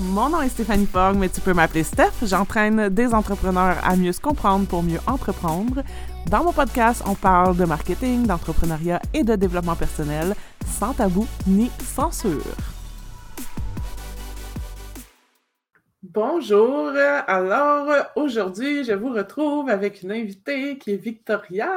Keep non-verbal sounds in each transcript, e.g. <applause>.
Mon nom est Stéphanie Fogg, mais tu peux m'appeler Steph. J'entraîne des entrepreneurs à mieux se comprendre pour mieux entreprendre. Dans mon podcast, on parle de marketing, d'entrepreneuriat et de développement personnel, sans tabou ni censure. Bonjour. Alors, aujourd'hui, je vous retrouve avec une invitée qui est Victoria.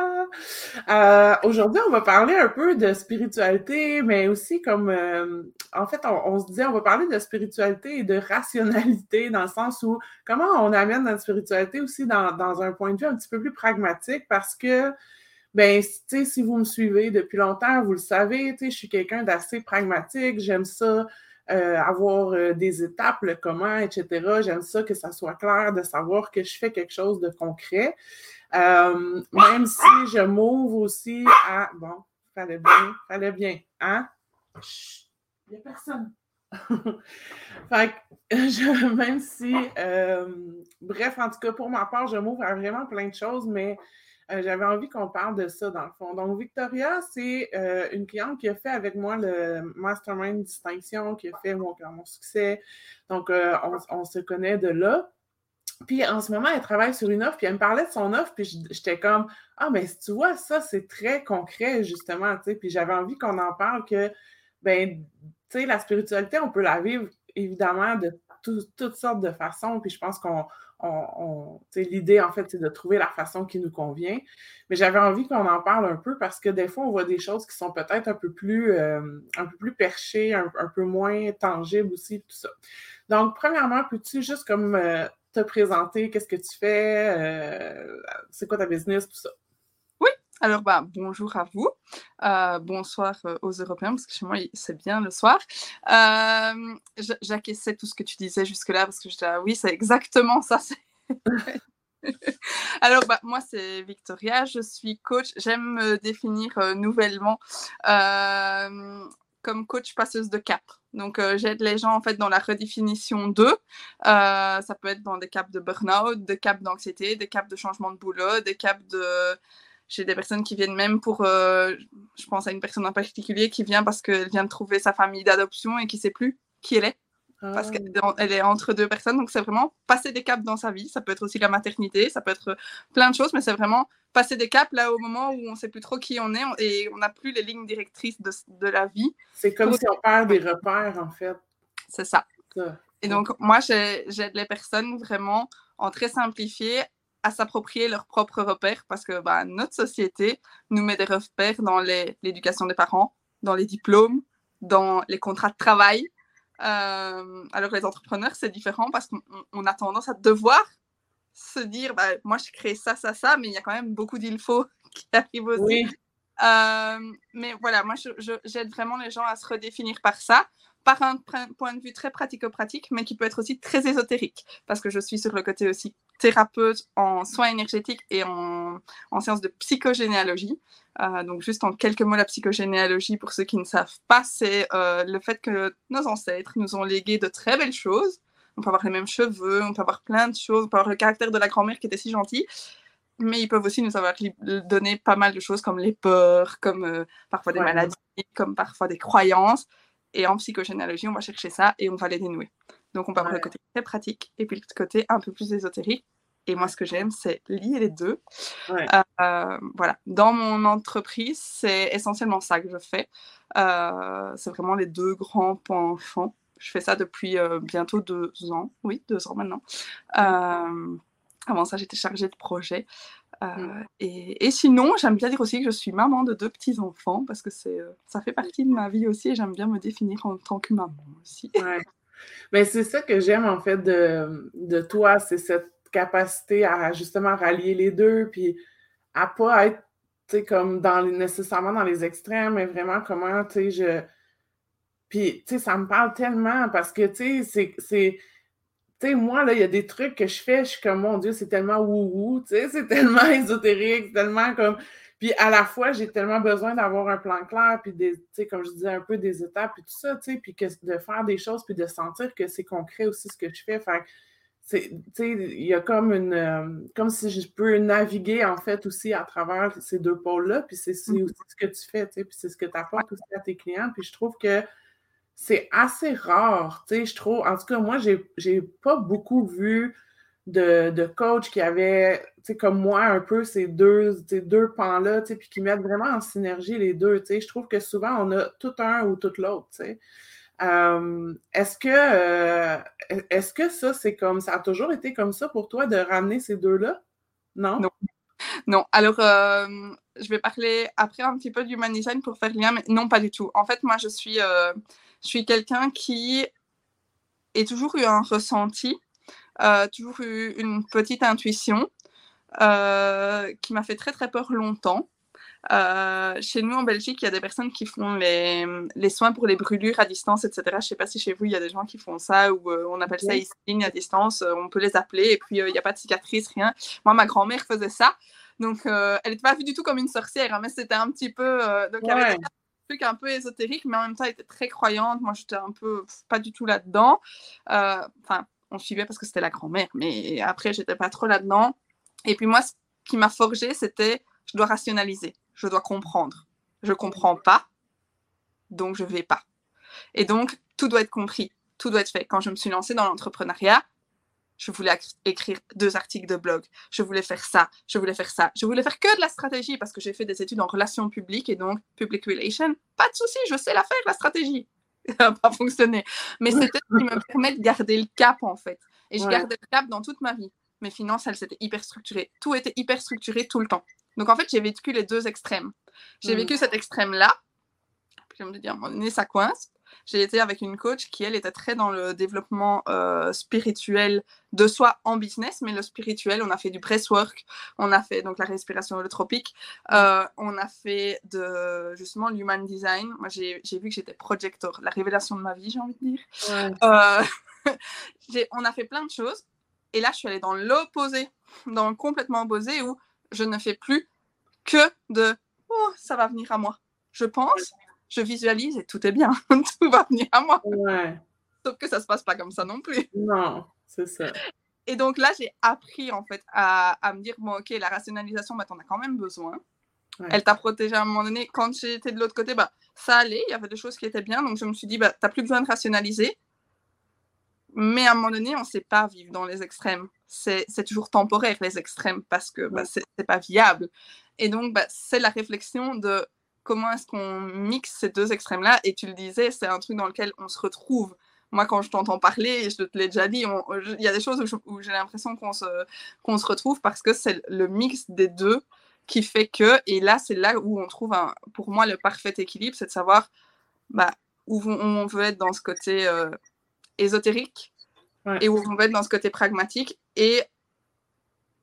Euh, aujourd'hui, on va parler un peu de spiritualité, mais aussi comme, euh, en fait, on, se disait, on va parler de spiritualité et de rationalité dans le sens où comment on amène notre spiritualité aussi dans, dans un point de vue un petit peu plus pragmatique parce que ben, tu sais, si vous me suivez depuis longtemps, vous le savez, je suis quelqu'un d'assez pragmatique, j'aime ça euh, avoir euh, des étapes, le comment, etc. J'aime ça que ça soit clair de savoir que je fais quelque chose de concret. Euh, même si je m'ouvre aussi à. Bon, fallait bien, fallait bien. Hein? Il n'y a personne. <laughs> fait que, <laughs> même si, bref, en tout cas, pour ma part, je m'ouvre à vraiment plein de choses, mais euh, j'avais envie qu'on parle de ça dans le fond. Donc, Victoria, c'est euh, une cliente qui a fait avec moi le Mastermind Distinction, qui a fait mon, succès. Donc, euh, on, se connaît de là. Puis en ce moment, elle travaille sur une offre, puis elle me parlait de son offre, puis j'étais comme Ah, mais tu vois, ça, c'est très concret, justement. Puis j'avais envie qu'on en parle que, ben, tu sais, la spiritualité, on peut la vivre évidemment de toutes sortes de façons, puis je pense qu'on on, l'idée, en fait, c'est de trouver la façon qui nous convient. Mais j'avais envie qu'on en parle un peu parce que des fois, on voit des choses qui sont peut-être un peu plus euh, un peu plus perchées, un, peu moins tangibles aussi, tout ça. Donc, premièrement, peux-tu juste comme euh, te présenter, qu'est-ce que tu fais, euh, c'est quoi ta business, tout ça? Alors, bah, bonjour à vous. Euh, bonsoir euh, aux Européens, parce que chez moi, c'est bien le soir. Euh, J'acquiesçais tout ce que tu disais jusque-là, parce que je disais, ah oui, c'est exactement ça. <laughs> Alors, bah, moi, c'est Victoria, je suis coach. J'aime me définir euh, nouvellement comme coach passeuse de cap. Donc, j'aide les gens en fait dans la redéfinition d'eux. ça peut être dans des caps de burn-out, des caps d'anxiété, des caps de changement de boulot, des caps de j'ai des personnes qui viennent même pour, euh, je pense à une personne en particulier qui vient parce qu'elle vient de trouver sa famille d'adoption et qui ne sait plus qui elle est. Parce qu'elle est entre deux personnes. Donc, c'est vraiment passer des caps dans sa vie. Ça peut être aussi la maternité, ça peut être plein de choses, mais c'est vraiment passer des caps là au moment où on ne sait plus trop qui on est et on n'a plus les lignes directrices de, de la vie. C'est comme si on perd des repères, en fait. C'est ça. ça. Et donc, moi, j'aide les personnes vraiment en très simplifié à s'approprier leurs propres repères parce que bah, notre société nous met des repères dans l'éducation des parents, dans les diplômes, dans les contrats de travail. Euh, alors les entrepreneurs, c'est différent parce qu'on a tendance à devoir se dire, bah, moi je crée ça, ça, ça, mais il y a quand même beaucoup d'il faut <laughs> qui arrivent aussi. Euh, mais voilà, moi j'aide vraiment les gens à se redéfinir par ça par un point de vue très pratico-pratique, mais qui peut être aussi très ésotérique, parce que je suis sur le côté aussi thérapeute en soins énergétiques et en, en sciences de psychogénéalogie. Euh, donc juste en quelques mots, la psychogénéalogie, pour ceux qui ne savent pas, c'est euh, le fait que nos ancêtres nous ont légué de très belles choses. On peut avoir les mêmes cheveux, on peut avoir plein de choses, on peut avoir le caractère de la grand-mère qui était si gentille, mais ils peuvent aussi nous avoir donné pas mal de choses comme les peurs, comme euh, parfois des maladies, comme parfois des croyances. Et en psychogénéalogie, on va chercher ça et on va les dénouer. Donc, on peut avoir le côté très pratique et puis le côté un peu plus ésotérique. Et moi, ce que j'aime, c'est lier les deux. Euh, voilà. Dans mon entreprise, c'est essentiellement ça que je fais. Euh, c'est vraiment les deux grands fond. Je fais ça depuis euh, bientôt deux ans. Oui, deux ans maintenant. avant ça, j'étais chargée de projet. Mm. et, et, sinon, j'aime bien dire aussi que je suis maman de deux petits-enfants parce que c'est, ça fait partie de ma vie aussi et j'aime bien me définir en tant que maman aussi. Ouais. <laughs> Mais c'est ça que j'aime en fait de, de toi, c'est cette capacité à justement rallier les deux, puis à pas être comme dans nécessairement dans les extrêmes, mais vraiment comment, tu sais, je. Puis, tu sais, ça me parle tellement parce que, tu sais, c'est. Tu sais, moi, là, il y a des trucs que je fais, je suis comme, mon Dieu, c'est tellement wou-wou, tu sais, c'est tellement <laughs> ésotérique, tellement comme. Puis à la fois, j'ai tellement besoin d'avoir un plan clair, puis des, comme je disais, un peu des étapes, puis tout ça, tu sais, puis que, de faire des choses, puis de sentir que c'est concret aussi ce que je fais. Fait il y a comme une. Euh, comme si je peux naviguer, en fait, aussi à travers ces deux pôles-là, puis c'est mmh. aussi ce que tu fais, tu sais, puis c'est ce que tu apportes aussi à tes clients. Puis je trouve que c'est assez rare, tu sais, je trouve. En tout cas, moi, j'ai pas beaucoup vu de, de coachs qui avaient, comme moi, un peu ces deux, deux pans-là, puis qui mettent vraiment en synergie les deux. Je trouve que souvent, on a tout un ou tout l'autre. Euh, est-ce que, euh, est-ce que ça, c'est comme, ça a toujours été comme ça pour toi de ramener ces deux-là? Non? Non. Non, alors euh, je vais parler après un petit peu du design pour faire lien, mais non, pas du tout. En fait, moi, je suis, je suis quelqu'un qui a toujours eu un ressenti, toujours eu une petite intuition qui m'a fait très très peur longtemps. Euh, chez nous en Belgique, il y a des personnes qui font les, les, soins pour les brûlures à distance, etc. Je ne sais pas si chez vous, il y a des gens qui font ça ou euh, on appelle ça oui. à distance. Euh, on peut les appeler et puis il n'y a pas de cicatrice, rien. Moi, ma grand-mère faisait ça. Donc, elle n'était pas vue du tout comme une sorcière, hein, mais c'était un petit peu. donc, ouais. avait un truc un peu ésotérique, mais en même temps, elle était très croyante. Moi, j'étais un peu pas du tout là-dedans. Enfin, on suivait parce que c'était la grand-mère, mais après, j'étais pas trop là-dedans. Et puis, moi, ce qui m'a forgé, c'était je dois rationaliser je dois comprendre. Je comprends pas, donc je vais pas. Et donc, tout doit être compris, tout doit être fait. Quand je me suis lancée dans l'entrepreneuriat, je voulais écrire deux articles de blog, je voulais faire ça, je voulais faire ça, je voulais faire que de la stratégie parce que j'ai fait des études en relations publiques et donc public relations. Pas de souci, je sais la faire, la stratégie. <laughs> Ça n'a pas fonctionné. Mais c'était ce qui me <laughs> permet de garder le cap en fait. Et je gardais le cap dans toute ma vie. Mes finances, elles étaient hyper structurées. Tout était hyper structuré tout le temps. Donc en fait, j'ai vécu les deux extrêmes. J'ai mm. vécu cet extrême-là. Puis je me dis, à un moment donné, ça coince. J'ai été avec une coach qui, elle, était très dans le développement euh, spirituel de soi en business, mais le spirituel, on a fait du breathwork, on a fait donc la respiration holotropique, euh, on a fait de justement l'human design. Moi, j'ai vu que j'étais projector, la révélation de ma vie, j'ai envie de dire. Euh, <laughs> on a fait plein de choses. Et là, je suis allée dans l'opposé, dans le complètement opposé, où je ne fais plus que de oh, ça va venir à moi. Je pense, je visualise et tout est bien. <laughs> tout va venir à moi. Sauf que ça se passe pas comme ça non plus. Non, c'est ça. Et donc là, j'ai appris en fait à, à, me dire bon, ok, la rationalisation, bah, t'en as quand même besoin. Elle t'a protégé à un moment donné. Quand j'étais de l'autre côté, bah, ça allait, il y avait des choses qui étaient bien. Donc je me suis dit, bah, t'as plus besoin de rationaliser. Mais à un moment donné, on ne sait pas vivre dans les extrêmes. C'est toujours temporaire, les extrêmes, parce que bah, ce n'est pas viable. Et donc, bah, c'est la réflexion de comment est-ce qu'on mixe ces deux extrêmes-là? Et tu le disais, c'est un truc dans lequel on se retrouve. Moi, quand je t'entends parler, je te l'ai déjà dit, il y a des choses où j'ai l'impression qu'on se, qu'on se retrouve parce que c'est le mix des deux qui fait que, et là, c'est là où on trouve, un, pour moi, le parfait équilibre, c'est de savoir bah, où on veut être dans ce côté euh, ésotérique et où on va être dans ce côté pragmatique. Et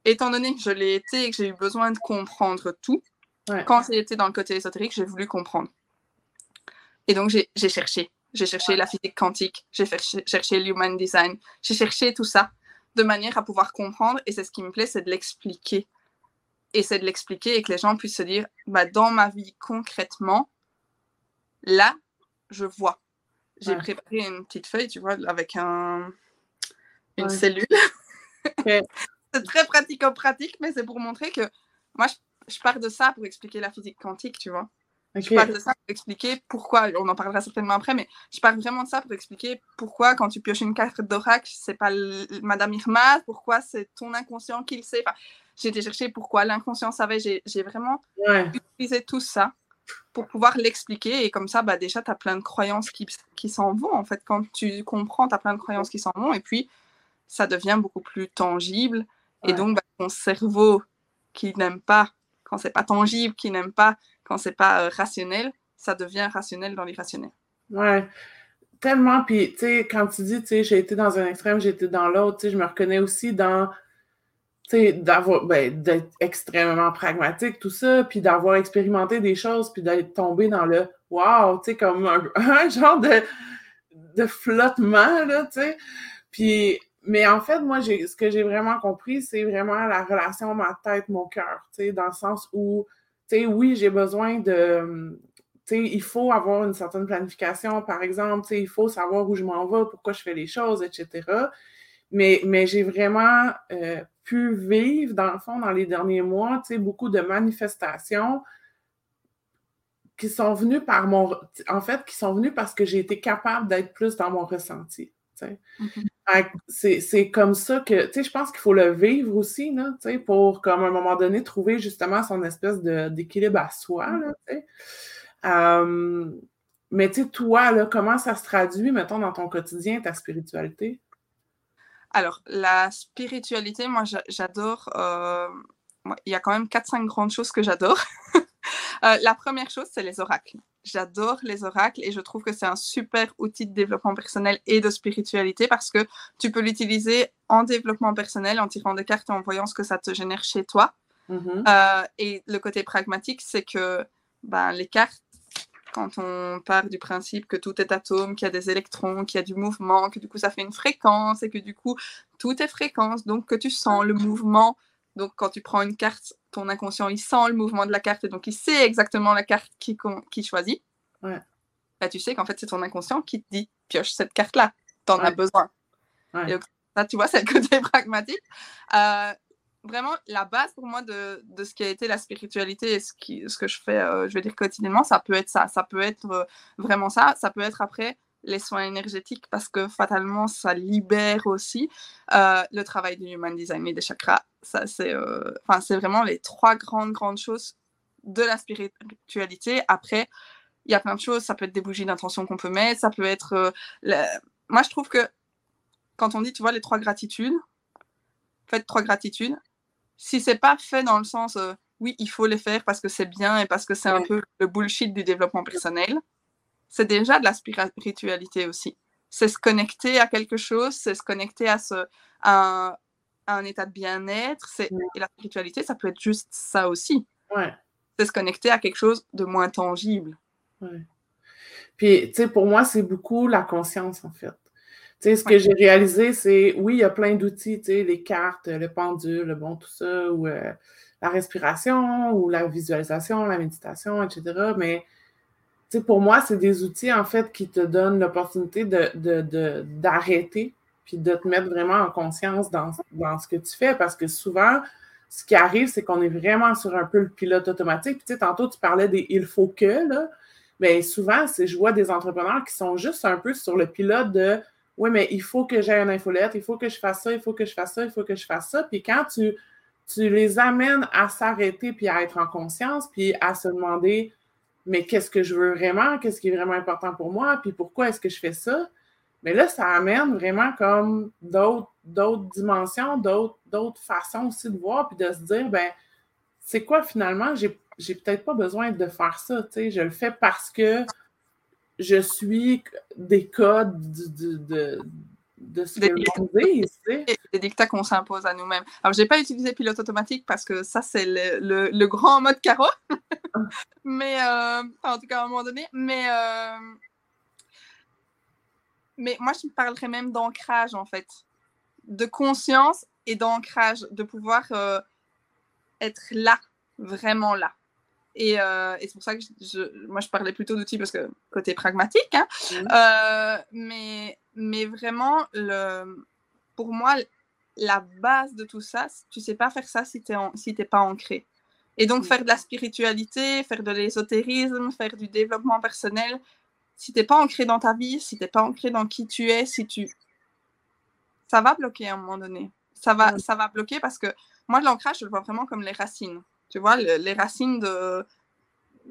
étant donné que je l'ai été et que j'ai eu besoin de comprendre tout, quand j'ai été dans le côté ésotérique, j'ai voulu comprendre. Et donc, j'ai cherché. J'ai cherché la physique quantique, j'ai cherché l'human design, j'ai cherché tout ça de manière à pouvoir comprendre. Et c'est ce qui me plaît, c'est de l'expliquer. Et c'est de l'expliquer et que les gens puissent se dire, bah, dans ma vie concrètement, là, je vois. J'ai préparé une petite feuille, tu vois, avec un, une cellule. <laughs> c'est très pratico-pratique, mais c'est pour montrer que moi, je, je, pars de ça pour expliquer la physique quantique, tu vois. Je pars de ça pour expliquer pourquoi, on en parlera certainement après, mais je pars vraiment de ça pour expliquer pourquoi, quand tu pioches une carte d'oracle, c'est pas Madame Irma, pourquoi c'est ton inconscient qui le sait. Enfin, j'ai été chercher pourquoi l'inconscient savait. J'ai vraiment utilisé tout ça pour pouvoir l'expliquer. Et comme ça, bah, déjà, tu as plein de croyances qui, qui s'en vont. En fait, quand tu comprends, tu as plein de croyances qui s'en vont. Et puis, ça devient beaucoup plus tangible. Et donc, bah, ton cerveau qui n'aime pas, quand c'est pas tangible, qui n'aime pas, quand c'est pas euh, rationnel, ça devient rationnel dans l'irrationnel. Ouais. Tellement, puis, tu sais, quand tu dis, tu sais, j'ai été dans un extrême, j'ai été dans l'autre, tu sais, je me reconnais aussi dans d'avoir ben, d'être extrêmement pragmatique, tout ça, puis d'avoir expérimenté des choses, puis d'être tombé dans le wow, tu sais, comme un, <laughs> genre de, de flottement, là, tu sais. Puis, mais en fait, moi, ce que j'ai vraiment compris, c'est vraiment la relation ma tête, mon cœur, tu sais, dans le sens où, tu sais, oui, j'ai besoin de, tu sais, il faut avoir une certaine planification, par exemple, tu sais, il faut savoir où je m'en vais, pourquoi je fais les choses, etc. Mais, mais j'ai vraiment euh, pu vivre, dans le fond, dans les derniers mois, tu sais, beaucoup de manifestations qui sont venus par mon. En fait, qui sont venus parce que j'ai été capable d'être plus dans mon ressenti. C'est comme ça que, tu sais, je pense qu'il faut le vivre aussi, là, pour, comme à un moment donné, trouver justement son espèce d'équilibre à soi, là, um, mais tu sais, toi, là, comment ça se traduit, mettons, dans ton quotidien, ta spiritualité? Alors, la spiritualité, moi, j'adore. Euh, il y a quand même 4-5 grandes choses que j'adore. <laughs> Euh, la première chose, c'est les oracles. J'adore les oracles et je trouve que c'est un super outil de développement personnel et de spiritualité parce que tu peux l'utiliser en développement personnel, en tirant des cartes et en voyant ce que ça te génère chez toi. Mm-hmm. Euh, et le côté pragmatique, c'est que ben, les cartes, quand on part du principe que tout est atome, qu'il y a des électrons, qu'il y a du mouvement, que du coup ça fait une fréquence et que du coup tout est fréquence, donc que tu sens le mouvement. Donc quand tu prends une carte, ton inconscient il sent le mouvement de la carte et donc il sait exactement la carte qui, qui choisit. Ouais. Bah, tu sais qu'en fait c'est ton inconscient qui te dit pioche cette carte-là, t'en en as besoin. Et donc, ça, tu vois, <laughs> c'est le côté pragmatique. Euh, vraiment la base pour moi de, de, ce qui a été la spiritualité et ce, qui, ce que je fais, euh, je vais dire quotidiennement, ça peut être ça. Ça peut être euh, vraiment ça. Ça peut être après les soins énergétiques parce que fatalement, ça libère aussi euh, le travail du human design et des chakras. Ça, c'est, enfin, c'est vraiment les trois grandes, grandes choses de la spiritualité. Après, il y a plein de choses. Ça peut être des bougies d'intention qu'on peut mettre. Ça peut être... Moi, je trouve que quand on dit, tu vois, les trois gratitudes, faites trois gratitudes, si c'est pas fait dans le sens euh, oui, il faut les faire parce que c'est bien et parce que c'est un peu le bullshit du développement personnel, c'est déjà de la spiritualité aussi. C'est se connecter à quelque chose, c'est se connecter à, ce, à, un, état de bien-être. Et la spiritualité, ça peut être juste ça aussi. C'est se connecter à quelque chose de moins tangible. Puis, tu sais, pour moi, c'est beaucoup la conscience, en fait ce que j'ai réalisé, c'est oui, il y a plein d'outils, les cartes, le pendule, bon, tout ça, ou euh, la respiration, ou la visualisation, la méditation, etc. Mais pour moi, c'est des outils, en fait, qui te donnent l'opportunité d'arrêter, de, puis de te mettre vraiment en conscience dans, dans, ce que tu fais, parce que souvent, ce qui arrive, c'est qu'on est vraiment sur un peu le pilote automatique. Puis, tantôt, tu parlais des il faut que, là. Mais souvent, je vois des entrepreneurs qui sont juste un peu sur le pilote de oui, mais il faut que j'aie une infolette, il faut que je fasse ça, il faut que je fasse ça, il faut que je fasse ça. Puis quand tu, tu les amènes à s'arrêter puis à être en conscience, puis à se demander, mais qu'est-ce que je veux vraiment, qu'est-ce qui est vraiment important pour moi, puis pourquoi est-ce que je fais ça? Mais là, ça amène vraiment comme d'autres, dimensions, d'autres, façons aussi de voir, puis de se dire, ben, c'est quoi finalement, j'ai, peut-être pas besoin de faire ça, tu sais, je le fais parce que je suis des codes de, de ce dit. Des dictats qu'on s'impose à nous-mêmes. Alors, je n'ai pas utilisé pilote automatique parce que ça, c'est le, le, grand mode carreau. <laughs> mais, euh, en tout cas, à un moment donné. Mais, euh, mais moi, je parlerais même d'ancrage, en fait. De conscience et d'ancrage, de pouvoir euh, être là, vraiment là. Euh, et, c'est pour ça que je, moi, je parlais plutôt d'outils parce que côté pragmatique. Hein, euh, mais, mais vraiment, le, pour moi, la base de tout ça, tu sais pas faire ça si tu n'es si pas ancré. Et donc, faire de la spiritualité, faire de l'ésotérisme, faire du développement personnel, si tu n'es pas ancré dans ta vie, si tu n'es pas ancré dans qui tu es, si tu... Ça va bloquer à un moment donné. Ça va, ça va bloquer parce que moi, l'ancrage, je le vois vraiment comme les racines. Tu vois, les racines de.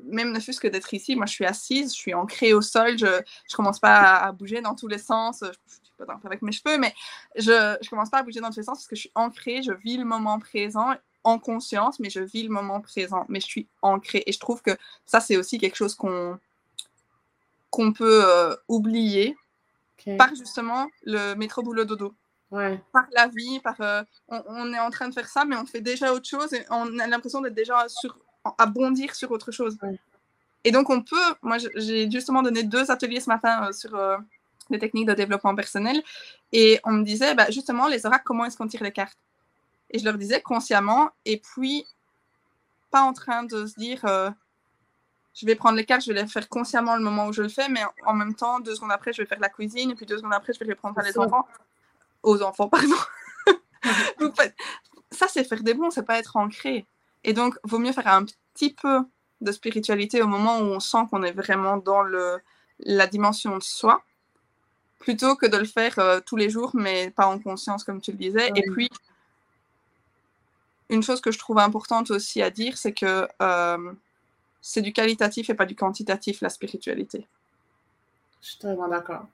Même ne fût-ce que d'être ici, moi je suis assise, je suis ancrée au sol, je ne commence pas à, bouger dans tous les sens. Je ne suis pas avec mes cheveux, mais je ne commence pas à bouger dans tous les sens parce que je suis ancrée, je vis le moment présent en conscience, mais je vis le moment présent, mais je suis ancrée. Et je trouve que ça, c'est aussi quelque chose qu'on qu'on peut euh, oublier par justement le métro boulot dodo par la vie, par euh, on, est en train de faire ça, mais on fait déjà autre chose et on a l'impression d'être déjà sur, à bondir sur autre chose. Et donc on peut, moi j'ai justement donné deux ateliers ce matin euh, sur euh, les techniques de développement personnel et on me disait bah, justement les oracles, comment est-ce qu'on tire les cartes? Et je leur disais consciemment et puis pas en train de se dire je vais prendre les cartes, je vais les faire consciemment le moment où je le fais, mais en même temps, deux secondes après, je vais faire la cuisine, et puis deux secondes après, je vais les prendre par les enfants aux enfants, pardon. <laughs> ça, c'est faire des bons, c'est pas être ancré. Et donc, vaut mieux faire un petit peu de spiritualité au moment où on sent qu'on est vraiment dans le, la dimension de soi, plutôt que de le faire euh, tous les jours, mais pas en conscience, comme tu le disais. Et puis, une chose que je trouve importante aussi à dire, c'est que euh, c'est du qualitatif et pas du quantitatif, la spiritualité. Je suis totalement d'accord.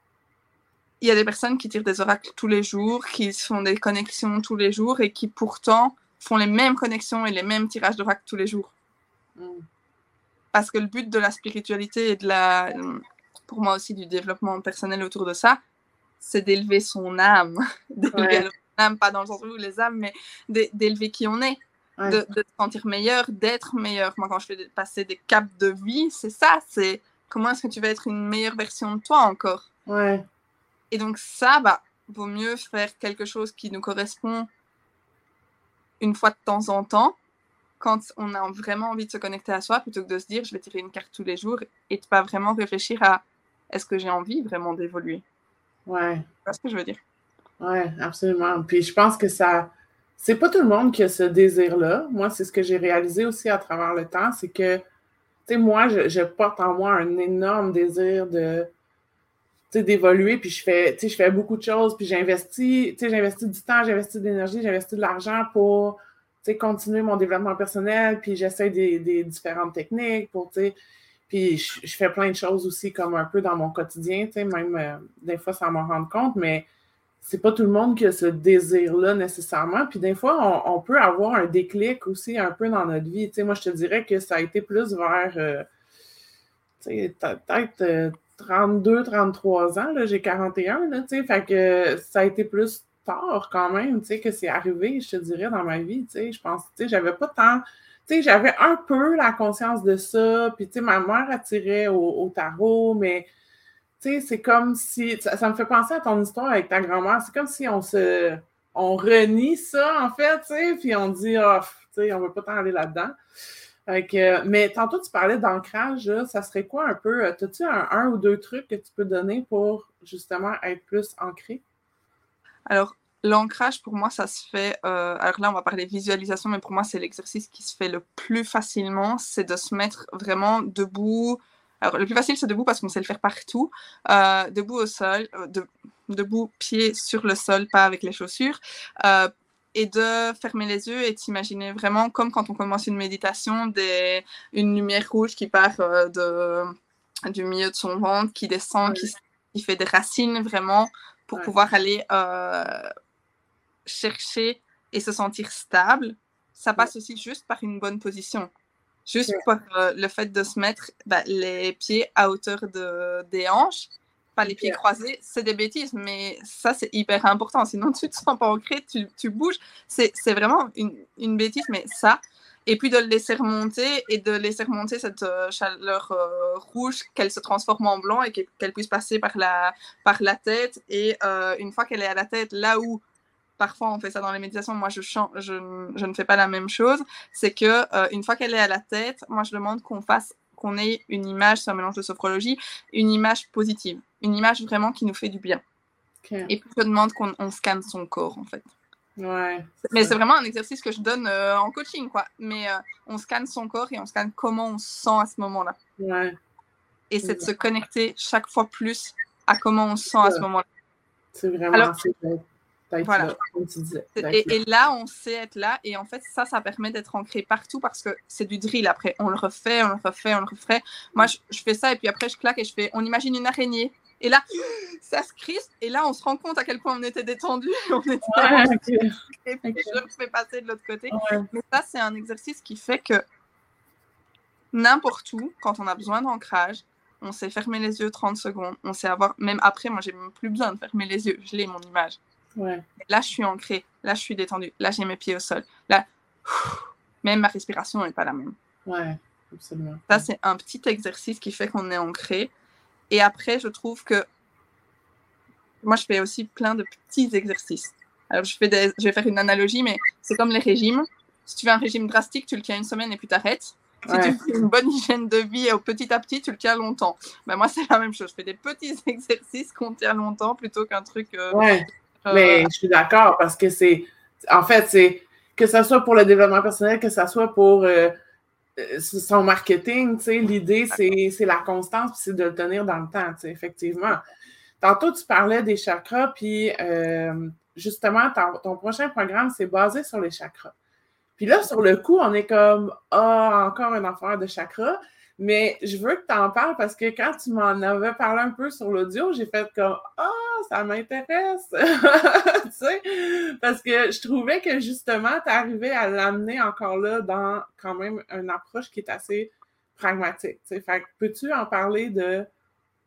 Il y a des personnes qui tirent des oracles tous les jours, qui font des connexions tous les jours et qui pourtant font les mêmes connexions et les mêmes tirages d'oracles tous les jours. Mm. Parce que le but de la spiritualité et de la, pour moi aussi, du développement personnel autour de ça, c'est d'élever son âme. <laughs> d'élever son âme, pas dans le sens où les âmes, mais d'élever qui on est. De, de, se sentir meilleur, d'être meilleur. Moi, quand je fais passer des caps de vie, c'est ça. C'est comment est-ce que tu vas être une meilleure version de toi encore? Ouais. Et donc ça, bah, vaut mieux faire quelque chose qui nous correspond une fois de temps en temps, quand on a vraiment envie de se connecter à soi, plutôt que de se dire je vais tirer une carte tous les jours et de pas vraiment réfléchir à est-ce que j'ai envie vraiment d'évoluer? Ouais. C'est ce que je veux dire? Ouais, absolument. Puis je pense que ça. C'est pas tout le monde qui a ce désir-là. Moi, c'est ce que j'ai réalisé aussi à travers le temps, c'est que, tu sais, moi, je, je, porte en moi un énorme désir de, d'évoluer, puis je fais, je fais beaucoup de choses, puis j'investis, j'investis du temps, j'investis de l'énergie, j'investis de l'argent pour continuer mon développement personnel, puis j'essaie des, différentes techniques pour, puis je, fais plein de choses aussi comme un peu dans mon quotidien, même euh, des fois ça m'en rend compte, mais c'est pas tout le monde qui a ce désir-là nécessairement. Puis des fois, on, peut avoir un déclic aussi un peu dans notre vie. moi, je te dirais que ça a été plus vers euh, peut-être euh, 32, 33 ans, là, j'ai 41, là, tu sais, ça a été plus tard quand même, tu sais, que c'est arrivé, je te dirais, dans ma vie, tu sais, je pense, tu sais, j'avais pas tant, tu sais, j'avais un peu la conscience de ça, puis tu sais, ma mère attirait au, au tarot, mais tu sais, c'est comme si, ça, me fait penser à ton histoire avec ta grand-mère, c'est comme si on se, on renie ça, en fait, tu sais, puis on dit, oh, tu sais, on veut pas tant aller là-dedans mais tantôt, tu parlais d'ancrage. Ça serait quoi un peu? Euh, as-tu un, ou deux trucs que tu peux donner pour justement être plus ancré? Alors, l'ancrage, pour moi, ça se fait. Euh, alors là, on va parler visualisation, mais pour moi, c'est l'exercice qui se fait le plus facilement. C'est de se mettre vraiment debout. Alors, le plus facile, c'est debout parce qu'on sait le faire partout. Euh, debout au sol, debout, pied sur le sol, pas avec les chaussures et de fermer les yeux et t'imaginer vraiment comme quand on commence une méditation, des, une lumière rouge qui part euh, de, du milieu de son ventre, qui descend, qui, fait des racines vraiment pour pouvoir aller euh, chercher et se sentir stable. Ça passe aussi juste par une bonne position. Juste par euh, le fait de se mettre bah, les pieds à hauteur de, des hanches pas les pieds croisés, c'est des bêtises, mais ça, c'est hyper important. Sinon, tu te sens pas ancré, tu, tu bouges. C'est vraiment une, une, bêtise, mais ça. Et puis de le laisser remonter et de laisser remonter cette euh, chaleur euh, rouge, qu'elle se transforme en blanc et qu'elle puisse passer par la, par la tête. Et euh, une fois qu'elle est à la tête, là où parfois on fait ça dans les méditations, moi je, chante, je, je ne fais pas la même chose, c'est que une fois qu'elle est à la tête, moi je demande qu'on fasse qu'on ait une image, c'est un mélange de sophrologie, une image positive, une image vraiment qui nous fait du bien. Et puis je demande qu'on scanne son corps en fait. Ouais, Mais c'est vraiment un exercice que je donne euh, en coaching, quoi. Mais euh, on scanne son corps et on scanne comment on se sent à ce moment-là. Ouais. Et c'est de se connecter chaque fois plus à comment on se sent à ce moment-là. C'est vraiment voilà. Et, là, on sait être là. Et en fait, ça, ça permet d'être ancré partout parce que c'est du drill après. On le refait, on le refait, on le refait. Moi, je, fais ça et puis après, je claque et je fais on imagine une araignée. Et là, <gasps> ça se crispe. Et là, on se rend compte à quel point on était détendu. <laughs> On était Et puis, je le fais passer de l'autre côté. Mais ça, c'est un exercice qui fait que n'importe où, quand on a besoin d'ancrage, on sait fermer les yeux 30 secondes. On sait avoir, même après, moi, j'ai même plus besoin de fermer les yeux. Je l'ai, mon image. Là, je suis ancrée. Là, je suis détendue. Là, j'ai mes pieds au sol. Là, même ma respiration n'est pas la même. Ouais, absolument. Ça, c'est un petit exercice qui fait qu'on est ancré. Et après, je trouve que moi, je fais aussi plein de petits exercices. Alors, je, fais des... je vais faire une analogie, mais c'est comme les régimes. Si tu fais un régime drastique, tu le tiens une semaine et puis t'arrêtes. Si tu fais une bonne hygiène de vie et au petit à petit, tu le tiens longtemps. Ben, moi, c'est la même chose. Je fais des petits <laughs> exercices qu'on tient longtemps plutôt qu'un truc euh, ouais. Ah Mais je suis d'accord parce que c'est, en fait, c'est que ce soit pour le développement personnel, que ce soit pour, euh, euh, son marketing, l'idée, c'est la constance, puis c'est de le tenir dans le temps, effectivement. Tantôt, tu parlais des chakras, puis euh, justement, ton, prochain programme, c'est basé sur les chakras. Puis là, sur le coup, on est comme, ah, encore une affaire de chakras. Mais je veux que tu en parles parce que quand tu m'en avais parlé un peu sur l'audio, j'ai fait comme Ah, ça m'intéresse! <laughs> tu sais? Parce que je trouvais que justement, tu arrivais à l'amener encore là dans quand même une approche qui est assez pragmatique. sais. Fait peux-tu en parler de,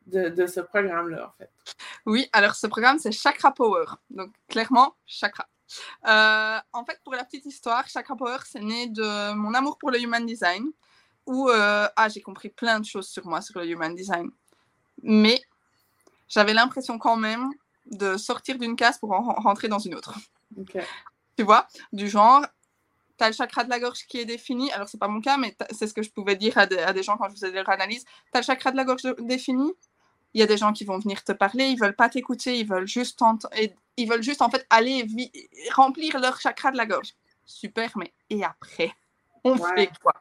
de, ce programme-là, en fait? Oui, alors ce programme, c'est Chakra Power. Donc, clairement, chakra. Euh, en fait, pour la petite histoire, Chakra Power, c'est né de mon amour pour le human design où euh, ah, j'ai compris plein de choses sur moi, sur le human design. Mais j'avais l'impression quand même de sortir d'une case pour en rentrer dans une autre. Tu vois, du genre, tu as le chakra de la gorge qui est défini. Alors, c'est pas mon cas, mais c'est ce que je pouvais dire à, des gens quand je faisais leur analyse. Tu as le chakra de la gorge défini. Il y a des gens qui vont venir te parler, ils veulent pas t'écouter, ils veulent juste ils veulent juste en fait aller remplir leur chakra de la gorge. Super, mais et après, on fait quoi?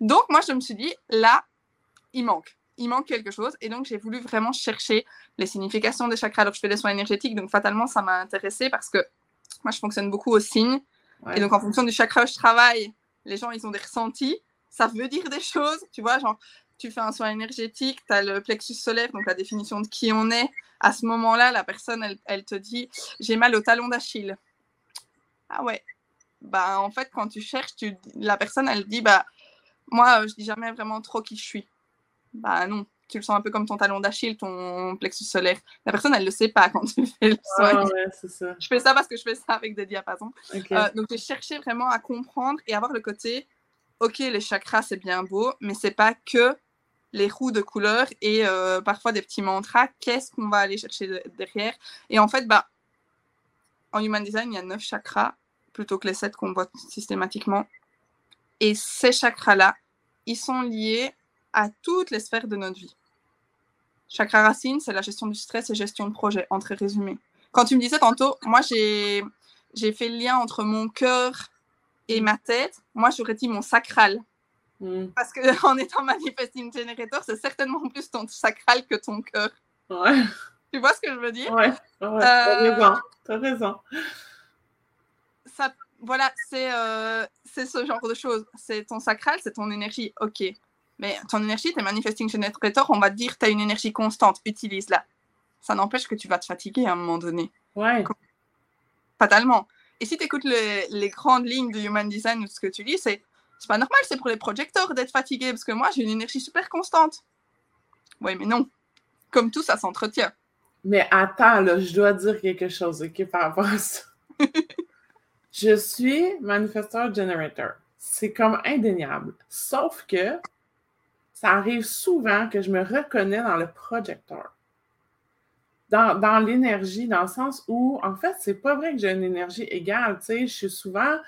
Donc, moi, je me suis dit, là, il manque. Il manque quelque chose. Et donc, j'ai voulu vraiment chercher les significations des chakras. Alors, je fais des soins énergétiques. Donc, fatalement, ça m'a intéressé parce que moi, je fonctionne beaucoup au signe. Et donc, en fonction du chakra où je travaille, les gens, ils ont des ressentis. Ça veut dire des choses. Tu vois, genre, tu fais un soin énergétique, tu as le plexus solaire, donc la définition de qui on est. À ce moment-là, la personne, elle, elle te dit J'ai mal au talon d'Achille. Ah ouais. Bah, en fait, quand tu cherches, tu, la personne, elle dit bah, moi, je dis jamais vraiment trop qui je suis. Bah non, tu le sens un peu comme ton talon d'Achille, ton plexus solaire. La personne, elle le sait pas quand tu fais le soin. Ah je fais ça parce que je fais ça avec des diapasons. Euh, donc j'ai cherché vraiment à comprendre et avoir le côté, ok, les chakras c'est bien beau, mais c'est pas que les roues de couleurs et euh, parfois des petits mantras. Qu'est-ce qu'on va aller chercher derrière? Et en fait, bah, en Human Design, il y a neuf chakras plutôt que les sept qu'on voit systématiquement. Et ces chakras-là, ils sont liés à toutes les sphères de notre vie. Chakra racine, c'est la gestion du stress et gestion de projet, en très résumé. Quand tu me disais tantôt, moi j'ai, j'ai fait le lien entre mon cœur et ma tête. Moi, j'aurais dit mon sacral. Hmm. Parce qu'en <laughs> étant manifesting generator, c'est certainement plus ton sacral que ton cœur. Ouais. Tu vois ce que je veux dire? Ouais, ouais. t'as euh, raison. T'as raison. Ça, voilà, euh, c'est ce genre de choses. C'est ton sacral, c'est ton énergie. Ok. Mais ton énergie, tes manifesting generator, on va te dire tu as une énergie constante, utilise-la. Ça n'empêche que tu vas te fatiguer à un moment donné. Ouais. Fatalement. Et si tu écoutes les grandes lignes du human design ou ce que tu lis, c'est c'est pas normal, c'est pour les projecteurs d'être fatigué parce que moi j'ai une énergie super constante. Oui, mais non. Comme tout, ça s'entretient. Mais attends, là, je dois dire quelque chose, ok, par rapport à ça. <laughs> Je suis manifesteur generator. C'est comme indéniable. Sauf que ça arrive souvent que je me reconnais dans le projecteur. Dans, l'énergie, dans le sens où, en fait, c'est pas vrai que j'ai une énergie égale. Tu sais, je suis souvent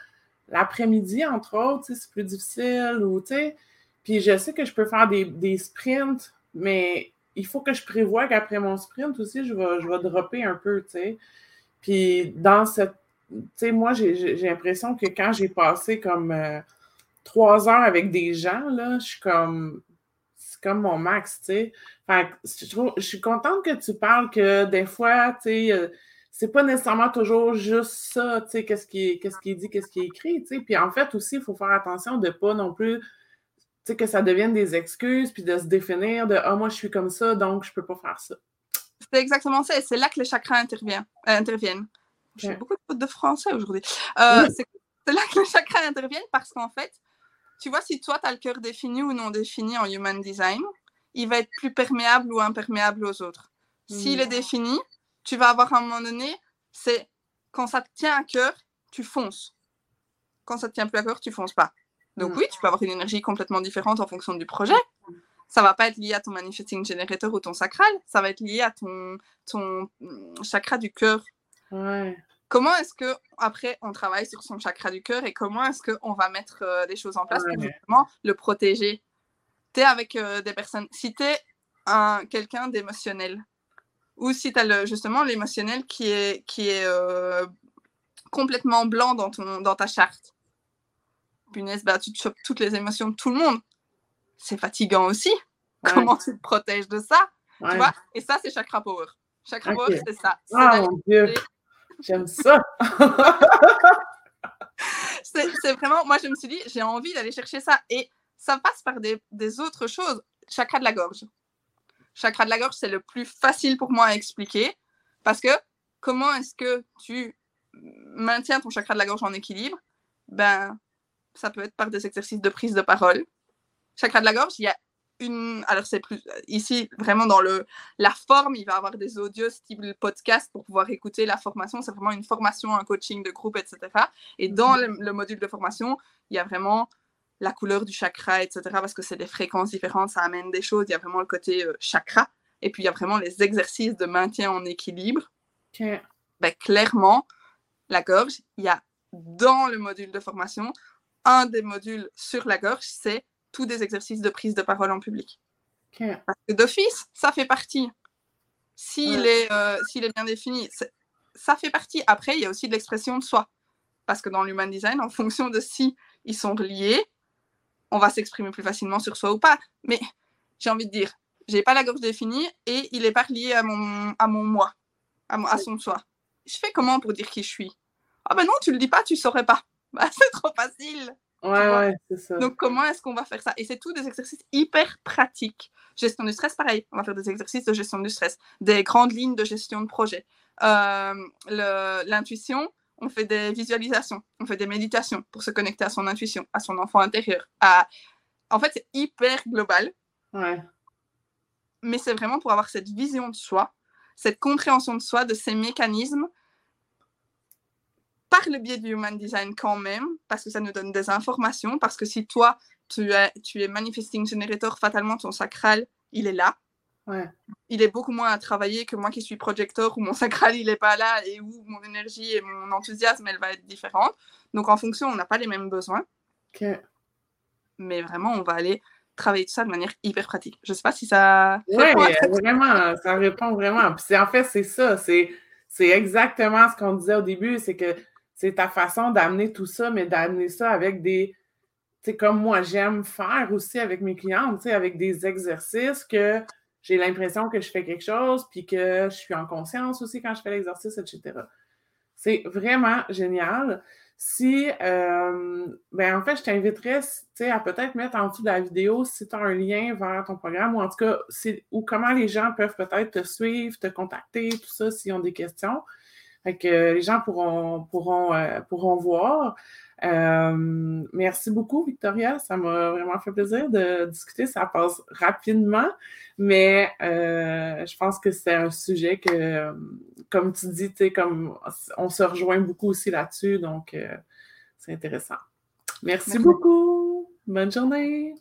l'après-midi, entre autres, c'est plus difficile. Ou, tu sais, puis je sais que je peux faire des, des sprints, mais il faut que je prévoie qu'après mon sprint aussi, je vais, je vais dropper un peu, tu sais. Puis dans cette tu sais, moi, j'ai l'impression que quand j'ai passé comme euh, trois heures avec des gens, là, je suis comme. Comme mon max, tu sais. Fait je, je suis contente que tu parles que des fois, tu sais, euh, c'est pas nécessairement toujours juste ça, tu sais, qu'est-ce qui, est, qu'est-ce qui est dit, qu'est-ce qui est écrit, tu sais. Puis en fait, aussi, il faut faire attention de pas non plus, tu sais, que ça devienne des excuses, puis de se définir de « Ah, moi, je suis comme ça, donc je peux pas faire ça ». C'est exactement ça, et c'est là que les chakras interviennent. Euh, interviennent. J'ai beaucoup de fautes de français aujourd'hui. Euh, <laughs> c'est là que les chakras interviennent parce qu'en fait, tu vois, si toi, tu as le cœur défini ou non défini en human design, il va être plus perméable ou imperméable aux autres. S'il est défini, tu vas avoir à un moment donné, c'est quand ça te tient à cœur, tu fonces. Quand ça te tient plus à cœur, tu fonces pas. Donc mm. oui, tu peux avoir une énergie complètement différente en fonction du projet. Ça va pas être lié à ton manifesting generator ou ton sacral, ça va être lié à ton, ton mm, chakra du cœur. Ouais. Comment est-ce que après on travaille sur son chakra du cœur et comment est-ce qu'on va mettre euh, des choses en place pour justement le protéger? Tu es avec euh, des personnes, si tu es un, quelqu'un d'émotionnel ou si tu as justement l'émotionnel qui est, qui est euh, complètement blanc dans, ton, dans ta charte, punaise, bah, tu te chopes toutes les émotions de tout le monde. C'est fatigant aussi. Comment tu te protèges de ça? Tu vois? Et ça, c'est chakra power. Chakra power, c'est ça. Ah, mon Dieu. J'aime ça. <laughs> c'est vraiment, moi, je me suis dit, j'ai envie d'aller chercher ça. Et ça passe par des, des autres choses. Chakra de la gorge. Chakra de la gorge, c'est le plus facile pour moi à expliquer parce que comment est-ce que tu maintiens ton chakra de la gorge en équilibre? Ben, ça peut être par des exercices de prise de parole. Chakra de la gorge, il y a une. Alors, c'est plus. Ici, vraiment dans le, la forme, il va avoir des audios style podcast pour pouvoir écouter la formation. C'est vraiment une formation, un coaching de groupe, etc. Et dans mhm. le, module de formation, il y a vraiment la couleur du chakra, etc. Parce que c'est des fréquences différentes, ça amène des choses. Il y a vraiment le côté euh, chakra. Et puis, il y a vraiment les exercices de maintien en équilibre. Ben, clairement, la gorge, il y a dans le module de formation, un des modules sur la gorge, c'est tous des exercices de prise de parole en public. Parce que d'office, ça fait partie. S'il est, euh, est bien défini, ça fait partie. Après, il y a aussi de l'expression de soi. Parce que dans l'human design, en fonction de si ils sont reliés, on va s'exprimer plus facilement sur soi ou pas. Mais j'ai envie de dire, j'ai pas la gorge définie et il est pas lié à mon, à mon moi, à, à son soi. Je fais comment pour dire qui je suis? Ah ben non, tu le dis pas, tu saurais pas. <laughs> Bah, c'est trop facile. Ouais, ouais, c'est ça. Donc, comment est-ce qu'on va faire ça? Et c'est tout des exercices hyper pratiques. Gestion du stress, pareil. On va faire des exercices de gestion du stress, des grandes lignes de gestion de projet. Euh, l'intuition, on fait des visualisations, on fait des méditations pour se connecter à son intuition, à son enfant intérieur. À... En fait, c'est hyper global. Ouais mais c'est vraiment pour avoir cette vision de soi, cette compréhension de soi, de ces mécanismes, par le biais du Human Design quand même, parce que ça nous donne des informations, parce que si toi, tu es, tu es Manifesting Generator, fatalement, ton sacral, il est là. Il est beaucoup moins à travailler que moi qui suis projecteur, où mon sacral, il n'est pas là, et où mon énergie et mon enthousiasme, elle va être différente. Donc, en fonction, on n'a pas les mêmes besoins. Mais vraiment, on va aller travailler tout ça de manière hyper pratique. Je ne sais pas si ça. Oui, vraiment, ça répond vraiment. Puis en fait, c'est ça. C'est, c'est exactement ce qu'on disait au début, c'est que c'est ta façon d'amener tout ça, mais d'amener ça avec des. Tu comme moi, j'aime faire aussi avec mes clientes, tu sais, avec des exercices que j'ai l'impression que je fais quelque chose, puis que je suis en conscience aussi quand je fais l'exercice, etc. C'est vraiment génial. Si, euh, ben en fait, je t'inviterais à peut-être mettre en dessous de la vidéo si tu as un lien vers ton programme ou en tout cas, ou comment les gens peuvent peut-être te suivre, te contacter, tout ça, s'ils ont des questions. Fait que les gens pourront, pourront, euh, pourront voir. Euh, merci beaucoup, Victoria. Ça m'a vraiment fait plaisir de discuter. Ça passe rapidement, mais euh, je pense que c'est un sujet que, comme tu dis, comme on se rejoint beaucoup aussi là-dessus, donc euh, c'est intéressant. Merci beaucoup. Bonne journée.